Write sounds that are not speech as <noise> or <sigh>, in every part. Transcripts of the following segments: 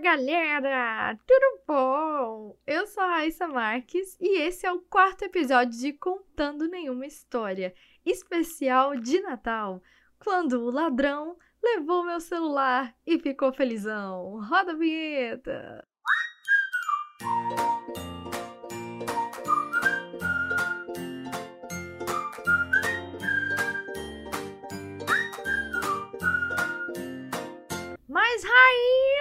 galera! Tudo bom? Eu sou a Raíssa Marques e esse é o quarto episódio de Contando Nenhuma História, especial de Natal, quando o ladrão levou meu celular e ficou felizão. Roda a vinheta! Mas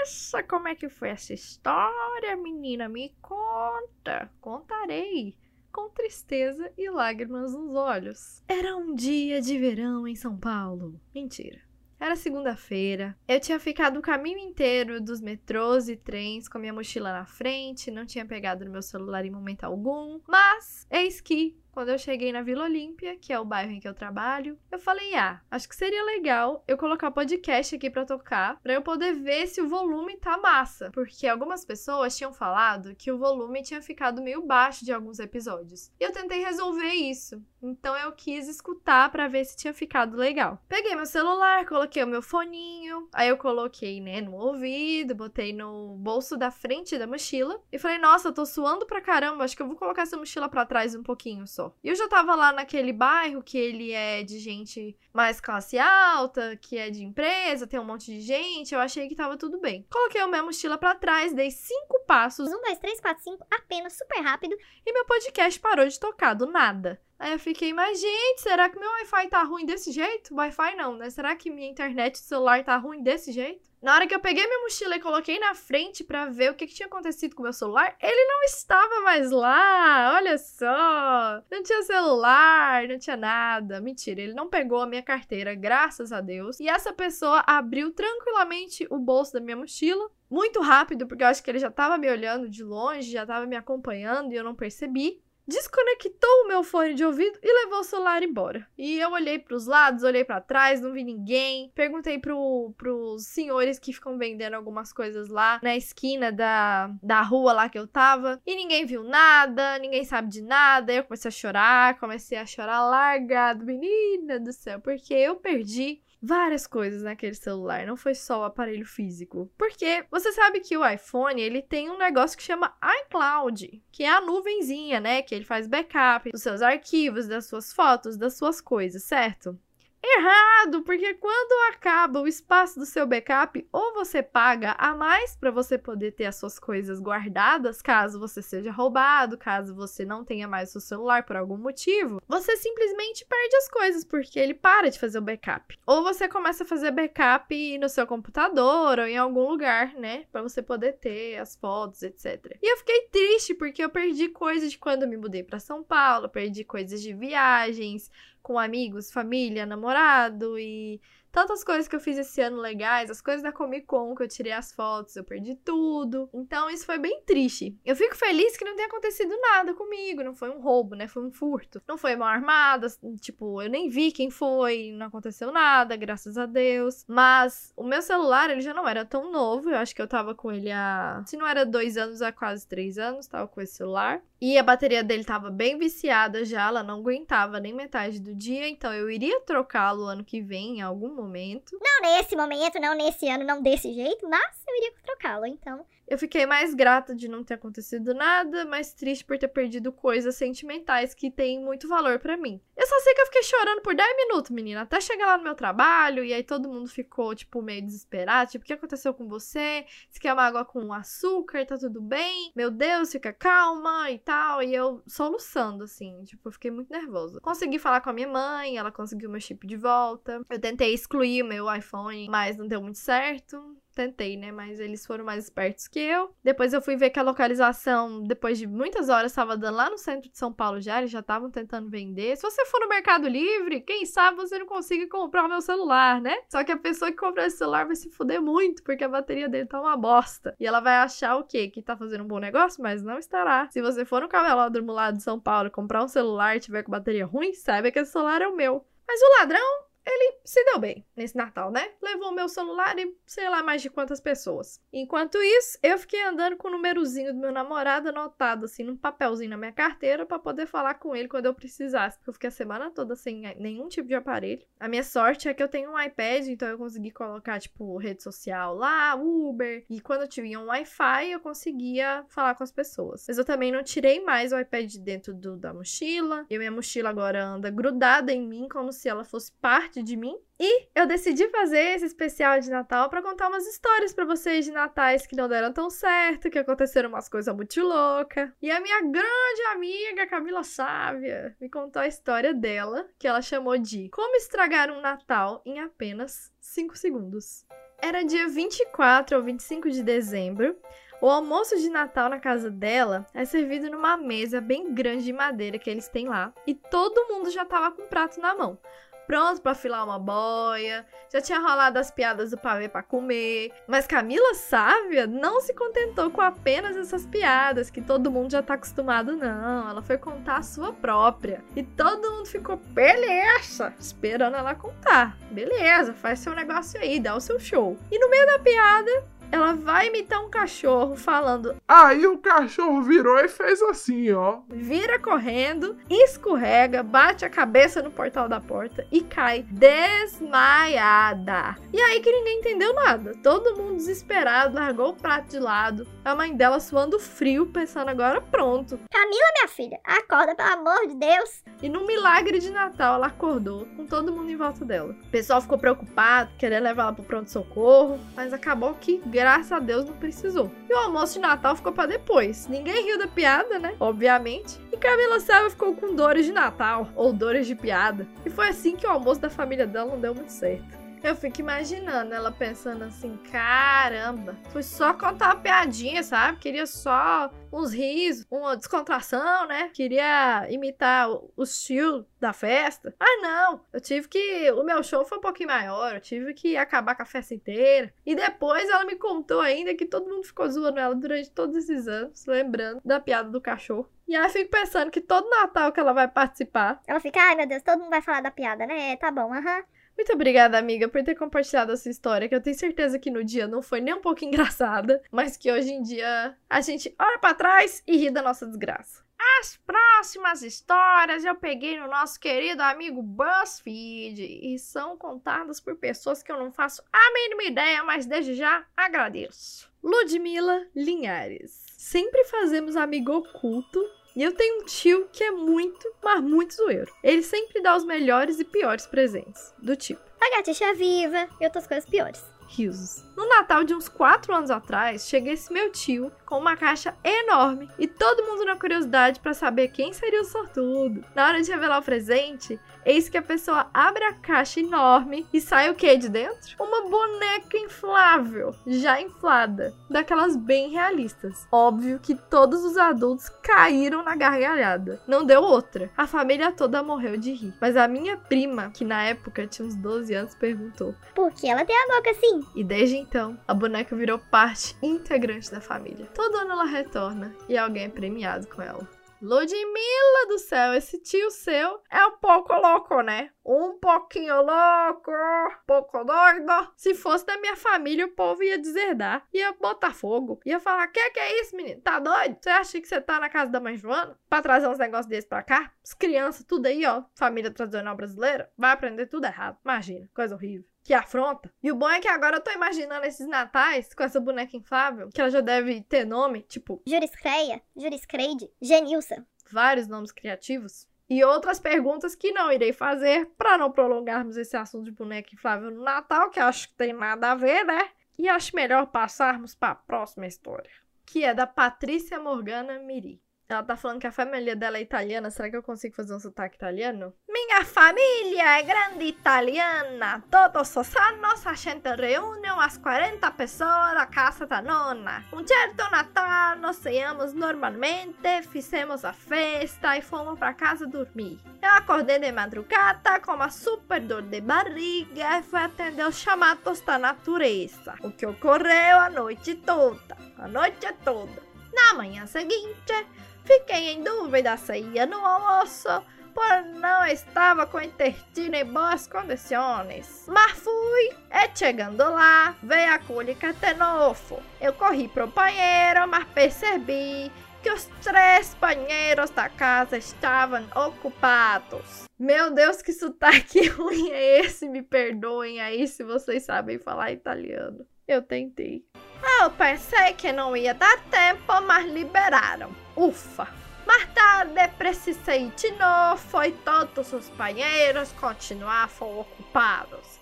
Raíssa, como é que foi essa história, menina? Me conta. Contarei. Com tristeza e lágrimas nos olhos. Era um dia de verão em São Paulo. Mentira. Era segunda-feira. Eu tinha ficado o caminho inteiro dos metrôs e trens com a minha mochila na frente, não tinha pegado no meu celular em momento algum. Mas, eis que quando eu cheguei na Vila Olímpia, que é o bairro em que eu trabalho, eu falei: "Ah, acho que seria legal eu colocar podcast aqui para tocar, para eu poder ver se o volume tá massa", porque algumas pessoas tinham falado que o volume tinha ficado meio baixo de alguns episódios. E eu tentei resolver isso. Então eu quis escutar para ver se tinha ficado legal. Peguei meu celular, coloquei o meu foninho, aí eu coloquei, né, no ouvido, botei no bolso da frente da mochila e falei: "Nossa, eu tô suando pra caramba, acho que eu vou colocar essa mochila para trás um pouquinho só". E eu já tava lá naquele bairro que ele é de gente mais classe alta, que é de empresa, tem um monte de gente. Eu achei que tava tudo bem. Coloquei a minha mochila para trás, dei cinco passos. Um, dois, três, quatro, cinco, apenas super rápido. E meu podcast parou de tocar do nada. Aí eu fiquei, mas gente, será que meu Wi-Fi tá ruim desse jeito? Wi-Fi não, né? Será que minha internet do celular tá ruim desse jeito? Na hora que eu peguei minha mochila e coloquei na frente para ver o que, que, tinha acontecido com meu celular, ele não estava mais lá. Olha só. Não tinha celular, não tinha nada. Mentira, ele não pegou a minha carteira, graças a Deus. E essa pessoa abriu tranquilamente o bolso da minha mochila, muito rápido, porque eu acho que ele já estava me olhando de longe, já estava me acompanhando e eu não percebi desconectou o meu fone de ouvido e levou o celular embora. E eu olhei para os lados, olhei para trás, não vi ninguém. Perguntei pro, pros senhores que ficam vendendo algumas coisas lá na esquina da, da rua lá que eu tava. E ninguém viu nada, ninguém sabe de nada. Eu comecei a chorar, comecei a chorar largado, menina do céu, porque eu perdi várias coisas naquele celular, não foi só o aparelho físico. Porque você sabe que o iPhone, ele tem um negócio que chama iCloud, que é a nuvenzinha, né, que ele faz backup dos seus arquivos, das suas fotos, das suas coisas, certo? Errado, porque quando acaba o espaço do seu backup, ou você paga a mais para você poder ter as suas coisas guardadas, caso você seja roubado, caso você não tenha mais o seu celular por algum motivo, você simplesmente perde as coisas porque ele para de fazer o backup. Ou você começa a fazer backup no seu computador ou em algum lugar, né, para você poder ter as fotos, etc. E eu fiquei triste porque eu perdi coisas de quando me mudei para São Paulo, perdi coisas de viagens, com amigos, família, namorado e tantas coisas que eu fiz esse ano legais, as coisas da Comic Con que eu tirei as fotos, eu perdi tudo. Então isso foi bem triste. Eu fico feliz que não tenha acontecido nada comigo, não foi um roubo, né? Foi um furto. Não foi mal armada, tipo, eu nem vi quem foi, não aconteceu nada, graças a Deus. Mas o meu celular, ele já não era tão novo, eu acho que eu tava com ele há, se não era dois anos, há quase três anos, tava com esse celular. E a bateria dele tava bem viciada já, ela não aguentava nem metade do dia, então eu iria trocá-lo ano que vem, em algum momento. Não nesse momento, não nesse ano, não desse jeito, mas eu iria trocá-lo, então. Eu fiquei mais grata de não ter acontecido nada, mais triste por ter perdido coisas sentimentais que têm muito valor para mim. Eu só sei que eu fiquei chorando por 10 minutos, menina, até chegar lá no meu trabalho, e aí todo mundo ficou, tipo, meio desesperado, tipo, o que aconteceu com você? Você quer uma água com açúcar? Tá tudo bem? Meu Deus, fica calma e tal. E eu soluçando, assim, tipo, eu fiquei muito nervosa. Consegui falar com a minha mãe, ela conseguiu meu chip de volta. Eu tentei excluir o meu iPhone, mas não deu muito certo tentei, né? Mas eles foram mais espertos que eu. Depois eu fui ver que a localização, depois de muitas horas, estava dando lá no centro de São Paulo já. Eles já estavam tentando vender. Se você for no Mercado Livre, quem sabe você não consiga comprar o meu celular, né? Só que a pessoa que comprar esse celular vai se fuder muito, porque a bateria dele tá uma bosta. E ela vai achar o quê? Que tá fazendo um bom negócio, mas não estará. Se você for no camelódromo lá de São Paulo comprar um celular e tiver com bateria ruim, saiba que esse celular é o meu. Mas o ladrão ele se deu bem nesse Natal, né? Levou meu celular e sei lá mais de quantas pessoas. Enquanto isso, eu fiquei andando com o númerozinho do meu namorado anotado assim num papelzinho na minha carteira para poder falar com ele quando eu precisasse, porque eu fiquei a semana toda sem nenhum tipo de aparelho. A minha sorte é que eu tenho um iPad, então eu consegui colocar tipo rede social lá, Uber, e quando eu tinha um Wi-Fi, eu conseguia falar com as pessoas. Mas eu também não tirei mais o iPad de dentro do, da mochila. E minha mochila agora anda grudada em mim como se ela fosse parte de mim. E eu decidi fazer esse especial de Natal para contar umas histórias para vocês de natais que não deram tão certo, que aconteceram umas coisas muito loucas. E a minha grande amiga Camila Sávia me contou a história dela, que ela chamou de Como estragar um Natal em apenas 5 segundos. Era dia 24 ou 25 de dezembro. O almoço de Natal na casa dela é servido numa mesa bem grande de madeira que eles têm lá, e todo mundo já tava com o prato na mão pronto para filar uma boia, já tinha rolado as piadas do pavê para comer. Mas Camila Sávia não se contentou com apenas essas piadas que todo mundo já tá acostumado, não. Ela foi contar a sua própria. E todo mundo ficou, beleza, esperando ela contar. Beleza, faz seu negócio aí, dá o seu show. E no meio da piada, ela vai imitar um cachorro falando. Aí o cachorro virou e fez assim, ó. Vira correndo, escorrega, bate a cabeça no portal da porta e cai desmaiada. E aí que ninguém entendeu nada. Todo mundo desesperado largou o prato de lado. A mãe dela suando frio, pensando agora pronto. Camila, minha filha, acorda, pelo amor de Deus. E no milagre de Natal, ela acordou com todo mundo em volta dela. O pessoal ficou preocupado, querendo levar ela pro pronto-socorro, mas acabou que graças a Deus não precisou. E o almoço de Natal ficou para depois. Ninguém riu da piada, né? Obviamente. E Camila Selva ficou com dores de Natal, ou dores de piada. E foi assim que o almoço da família dela não deu muito certo. Eu fico imaginando ela pensando assim: caramba, fui só contar uma piadinha, sabe? Queria só uns risos, uma descontração, né? Queria imitar o, estilo da festa. Ah, não! Eu tive que. O meu show foi um pouquinho maior, eu tive que acabar com a festa inteira. E depois ela me contou ainda que todo mundo ficou zoando ela durante todos esses anos, lembrando da piada do cachorro. E aí eu fico pensando que todo Natal que ela vai participar. Ela fica, ai meu Deus, todo mundo vai falar da piada, né? Tá bom, aham. Muito obrigada, amiga, por ter compartilhado essa história, que eu tenho certeza que no dia não foi nem um pouco <laughs> engraçada, mas que hoje em dia a gente olha para trás e ri da nossa desgraça. As próximas histórias eu peguei no nosso querido amigo BuzzFeed e são contadas por pessoas que eu não faço a mínima ideia, mas desde já agradeço. Ludmila Linhares. Sempre fazemos amigo oculto e eu tenho um tio que é muito, mas muito zoeiro. Ele sempre dá os melhores e piores presentes. Do tipo: A gatixa viva e outras coisas piores. Risos. No Natal de uns 4 anos atrás, chega esse meu tio com uma caixa enorme e todo mundo na curiosidade para saber quem seria o sortudo. Na hora de revelar o presente, eis que a pessoa abre a caixa enorme e sai o que de dentro? Uma boneca inflável, já inflada, daquelas bem realistas. Óbvio que todos os adultos caíram na gargalhada. Não deu outra. A família toda morreu de rir. Mas a minha prima, que na época tinha uns 12 anos, perguntou: Por que ela tem a boca assim? E desde então, a boneca virou parte integrante da família. Todo ano ela retorna e alguém é premiado com ela. Ludmilla do céu, esse tio seu é um pouco louco, né? Um pouquinho louco, pouco doido. Se fosse da minha família, o povo ia deserdar, ia botar fogo, ia falar: Que que é isso, menino? Tá doido? Você acha que você tá na casa da mãe Joana pra trazer uns negócios desses pra cá? As crianças, tudo aí, ó, família tradicional brasileira, vai aprender tudo errado. Imagina, coisa horrível que afronta. E o bom é que agora eu tô imaginando esses natais com essa boneca inflável, que ela já deve ter nome, tipo. Juriscreia, Juriscreide, Genilson. Vários nomes criativos. E outras perguntas que não irei fazer para não prolongarmos esse assunto de boneca inflável no Natal, que acho que tem nada a ver, né? E acho melhor passarmos para a próxima história, que é da Patrícia Morgana Miri. Ela tá falando que a família dela é italiana. Será que eu consigo fazer um sotaque italiano? Minha família é grande italiana. Todos os anos a gente reúne umas 40 pessoas na casa da nona. Um certo Natal nós ceamos normalmente, fizemos a festa e fomos para casa dormir. Eu acordei de madrugada com uma super dor de barriga e fui atender os chamados da natureza. O que ocorreu a noite toda. A noite toda. Na manhã seguinte, Fiquei em dúvida se ia no almoço por não estava com intestino em boas condições. Mas fui, e chegando lá, veio a cólica de novo. Eu corri pro banheiro, mas percebi que os três banheiros da casa estavam ocupados. Meu Deus, que sotaque <laughs> ruim é esse? Me perdoem aí se vocês sabem falar italiano. Eu tentei. Eu pensei que não ia dar tempo, mas liberaram. Ufa! Mais tarde precisei de novo e todos os banheiros continuavam ocupados.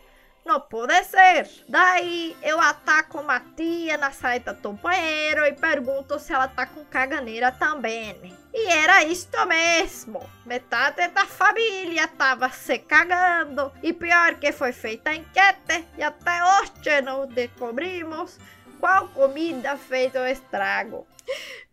Não pode ser. Daí eu ataco uma tia na saída do banheiro e pergunto se ela tá com caganeira também. E era isto mesmo. Metade da família tava se cagando. E pior que foi feita a enquete e até hoje não descobrimos qual comida fez o estrago.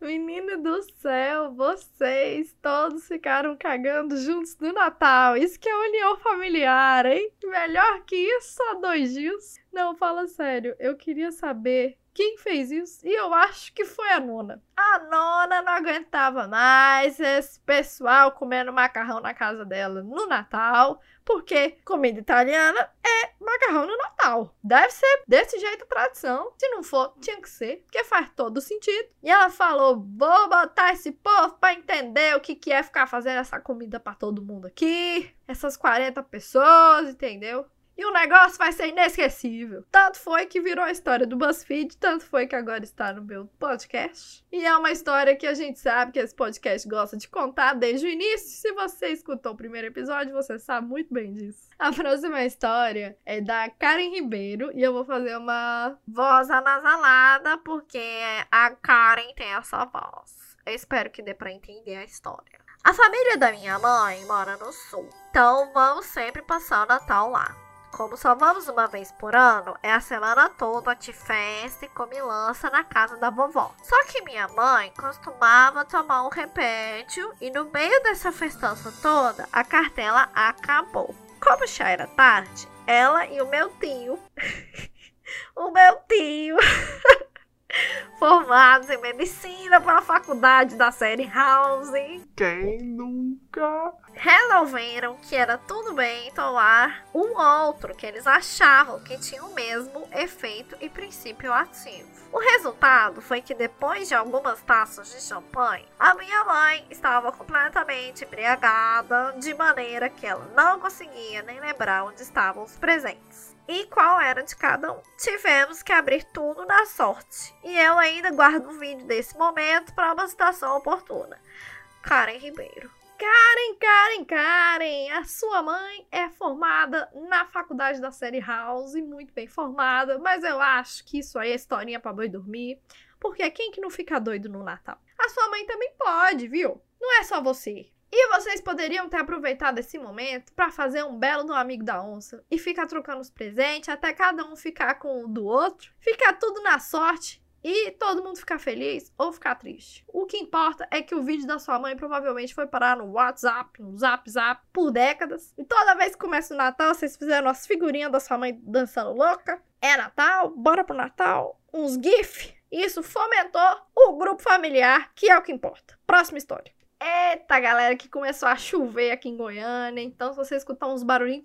Menino do céu, vocês todos ficaram cagando juntos no Natal. Isso que é união familiar, hein? Melhor que isso, só dois dias. Não, fala sério, eu queria saber quem fez isso? E eu acho que foi a nona. A nona não aguentava mais esse pessoal comendo macarrão na casa dela no Natal, porque comida italiana é macarrão no Natal. Deve ser desse jeito tradição. Se não for, tinha que ser, porque faz todo sentido. E ela falou: vou botar esse povo para entender o que, que é ficar fazendo essa comida para todo mundo aqui. Essas 40 pessoas, entendeu? E o negócio vai ser inesquecível. Tanto foi que virou a história do BuzzFeed, tanto foi que agora está no meu podcast. E é uma história que a gente sabe que esse podcast gosta de contar desde o início. Se você escutou o primeiro episódio, você sabe muito bem disso. A próxima história é da Karen Ribeiro e eu vou fazer uma voz anasalada porque a Karen tem essa voz. Eu espero que dê para entender a história. A família da minha mãe mora no sul, então vamos sempre passar o Natal lá. Como só vamos uma vez por ano, é a semana toda de festa e comilança na casa da vovó. Só que minha mãe costumava tomar um remédio e no meio dessa festança toda, a cartela acabou. Como já era tarde, ela e o meu tio, <laughs> o meu tio, <laughs> <laughs> formados em medicina pela faculdade da série House, Quem nunca? resolveram que era tudo bem tomar um outro que eles achavam que tinha o mesmo efeito e princípio ativo. O resultado foi que depois de algumas taças de champanhe, a minha mãe estava completamente embriagada, de maneira que ela não conseguia nem lembrar onde estavam os presentes e qual era de cada um. Tivemos que abrir tudo na sorte. E eu ainda guardo um vídeo desse momento para uma situação oportuna. Karen Ribeiro. Karen, Karen, Karen, a sua mãe é formada na faculdade da série House, muito bem formada, mas eu acho que isso aí é historinha pra boi dormir, porque quem que não fica doido no Natal? A sua mãe também pode, viu? Não é só você. E vocês poderiam ter aproveitado esse momento para fazer um belo do amigo da onça e ficar trocando os presentes até cada um ficar com o do outro, ficar tudo na sorte e todo mundo ficar feliz ou ficar triste. O que importa é que o vídeo da sua mãe provavelmente foi parar no WhatsApp, no Zap Zap, por décadas. E toda vez que começa o Natal, vocês fizeram as figurinhas da sua mãe dançando louca. É Natal, bora pro Natal, uns GIF. Isso fomentou o grupo familiar, que é o que importa. Próxima história. Eita, galera, que começou a chover aqui em Goiânia. Então, se você escutar uns barulhinhos,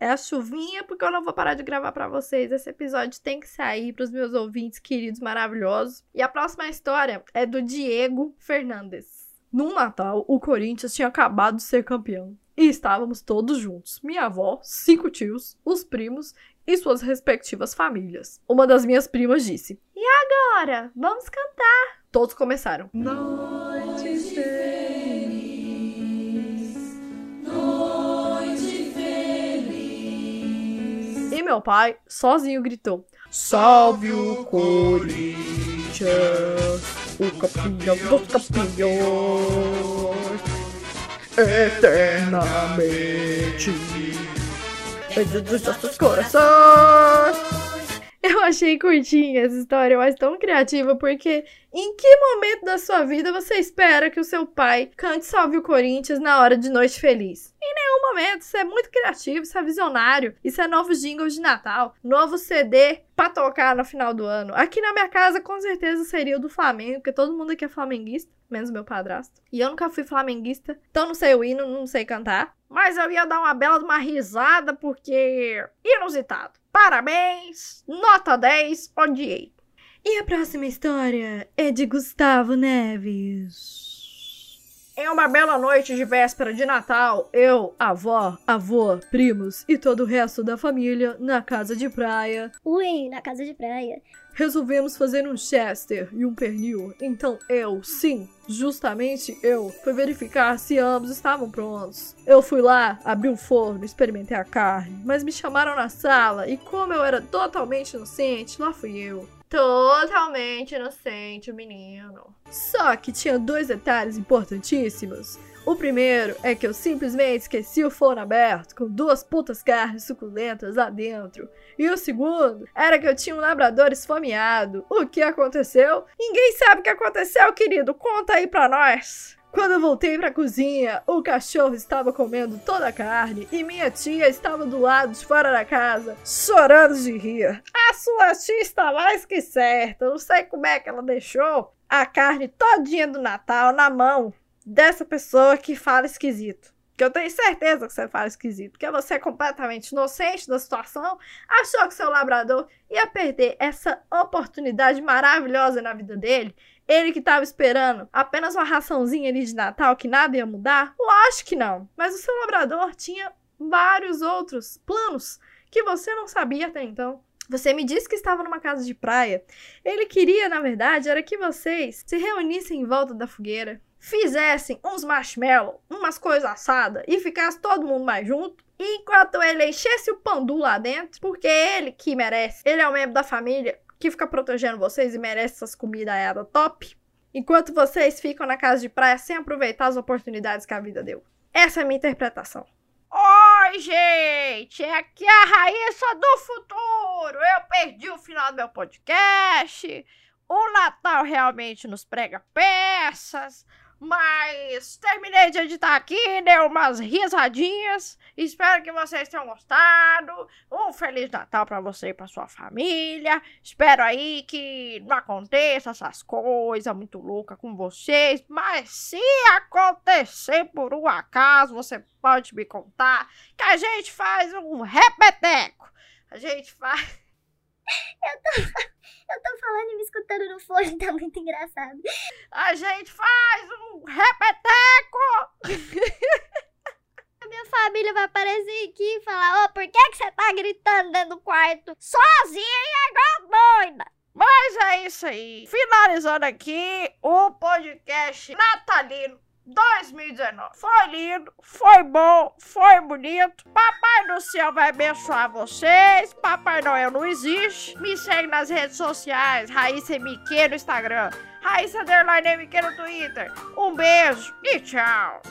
é a chuvinha, porque eu não vou parar de gravar para vocês. Esse episódio tem que sair para os meus ouvintes queridos maravilhosos. E a próxima história é do Diego Fernandes. Num Natal, o Corinthians tinha acabado de ser campeão. E estávamos todos juntos. Minha avó, cinco tios, os primos e suas respectivas famílias. Uma das minhas primas disse: E agora? Vamos cantar! Todos começaram. Noite meu pai, sozinho, gritou: Salve o Corinthians, O campeão dos campeões, eternamente. dos nossos corações. Eu achei curtinha essa história, mas tão criativa, porque Em que momento da sua vida você espera que o seu pai cante Salve o Corinthians na hora de noite feliz? Em nenhum momento. Isso é muito criativo, isso é visionário. Isso é novos jingles de Natal, novo CD pra tocar no final do ano. Aqui na minha casa, com certeza, seria o do Flamengo, porque todo mundo aqui é flamenguista, menos meu padrasto. E eu nunca fui flamenguista, então não sei o hino, não sei cantar. Mas eu ia dar uma bela uma risada, porque inusitado. Parabéns, nota 10, odiei. E a próxima história é de Gustavo Neves. Em uma bela noite de véspera de Natal, eu, avó, avô, primos e todo o resto da família na casa de praia, Ui, na casa de praia. resolvemos fazer um chester e um pernil. Então eu, sim, justamente eu, fui verificar se ambos estavam prontos. Eu fui lá, abri o forno, experimentei a carne, mas me chamaram na sala e como eu era totalmente inocente, lá fui eu. Totalmente inocente, o menino. Só que tinha dois detalhes importantíssimos. O primeiro é que eu simplesmente esqueci o forno aberto, com duas putas carnes suculentas lá dentro. E o segundo era que eu tinha um labrador esfomeado. O que aconteceu? Ninguém sabe o que aconteceu, querido. Conta aí pra nós. Quando voltei pra cozinha, o cachorro estava comendo toda a carne e minha tia estava do lado de fora da casa, chorando de rir. A sua tia está mais que certa. Não sei como é que ela deixou a carne todinha do Natal na mão dessa pessoa que fala esquisito. Que eu tenho certeza que você fala esquisito. Porque você é completamente inocente da situação. Achou que seu labrador ia perder essa oportunidade maravilhosa na vida dele. Ele que tava esperando apenas uma raçãozinha ali de Natal que nada ia mudar? Lógico que não. Mas o seu labrador tinha vários outros planos que você não sabia até então. Você me disse que estava numa casa de praia. Ele queria, na verdade, era que vocês se reunissem em volta da fogueira, fizessem uns marshmallow, umas coisas assadas e ficasse todo mundo mais junto. Enquanto ele enchesse o pandu lá dentro, porque ele que merece. Ele é um membro da família que fica protegendo vocês e merece essas comidas aéreas top. Enquanto vocês ficam na casa de praia sem aproveitar as oportunidades que a vida deu. Essa é a minha interpretação. Oi, gente! É aqui a Raíssa do futuro! Eu perdi o final do meu podcast. O Natal realmente nos prega peças. Mas terminei de editar aqui, dei umas risadinhas. Espero que vocês tenham gostado. Um Feliz Natal pra você e pra sua família. Espero aí que não aconteça essas coisas muito loucas com vocês. Mas se acontecer por um acaso, você pode me contar que a gente faz um repeteco. A gente faz. <laughs> Eu tô falando e me escutando no fone, tá muito engraçado. A gente faz um repeteco! <laughs> A minha família vai aparecer aqui e falar: Ô, por que, que você tá gritando dentro do quarto sozinha, igual doida? Mas é isso aí. Finalizando aqui o podcast natalino 2019. Foi lindo, foi bom, foi bonito. Papai do céu vai abençoar vocês. Papai Noel não existe. Me segue nas redes sociais. Raíssa MQ no Instagram. Raíssa Underline MQ no Twitter. Um beijo e tchau.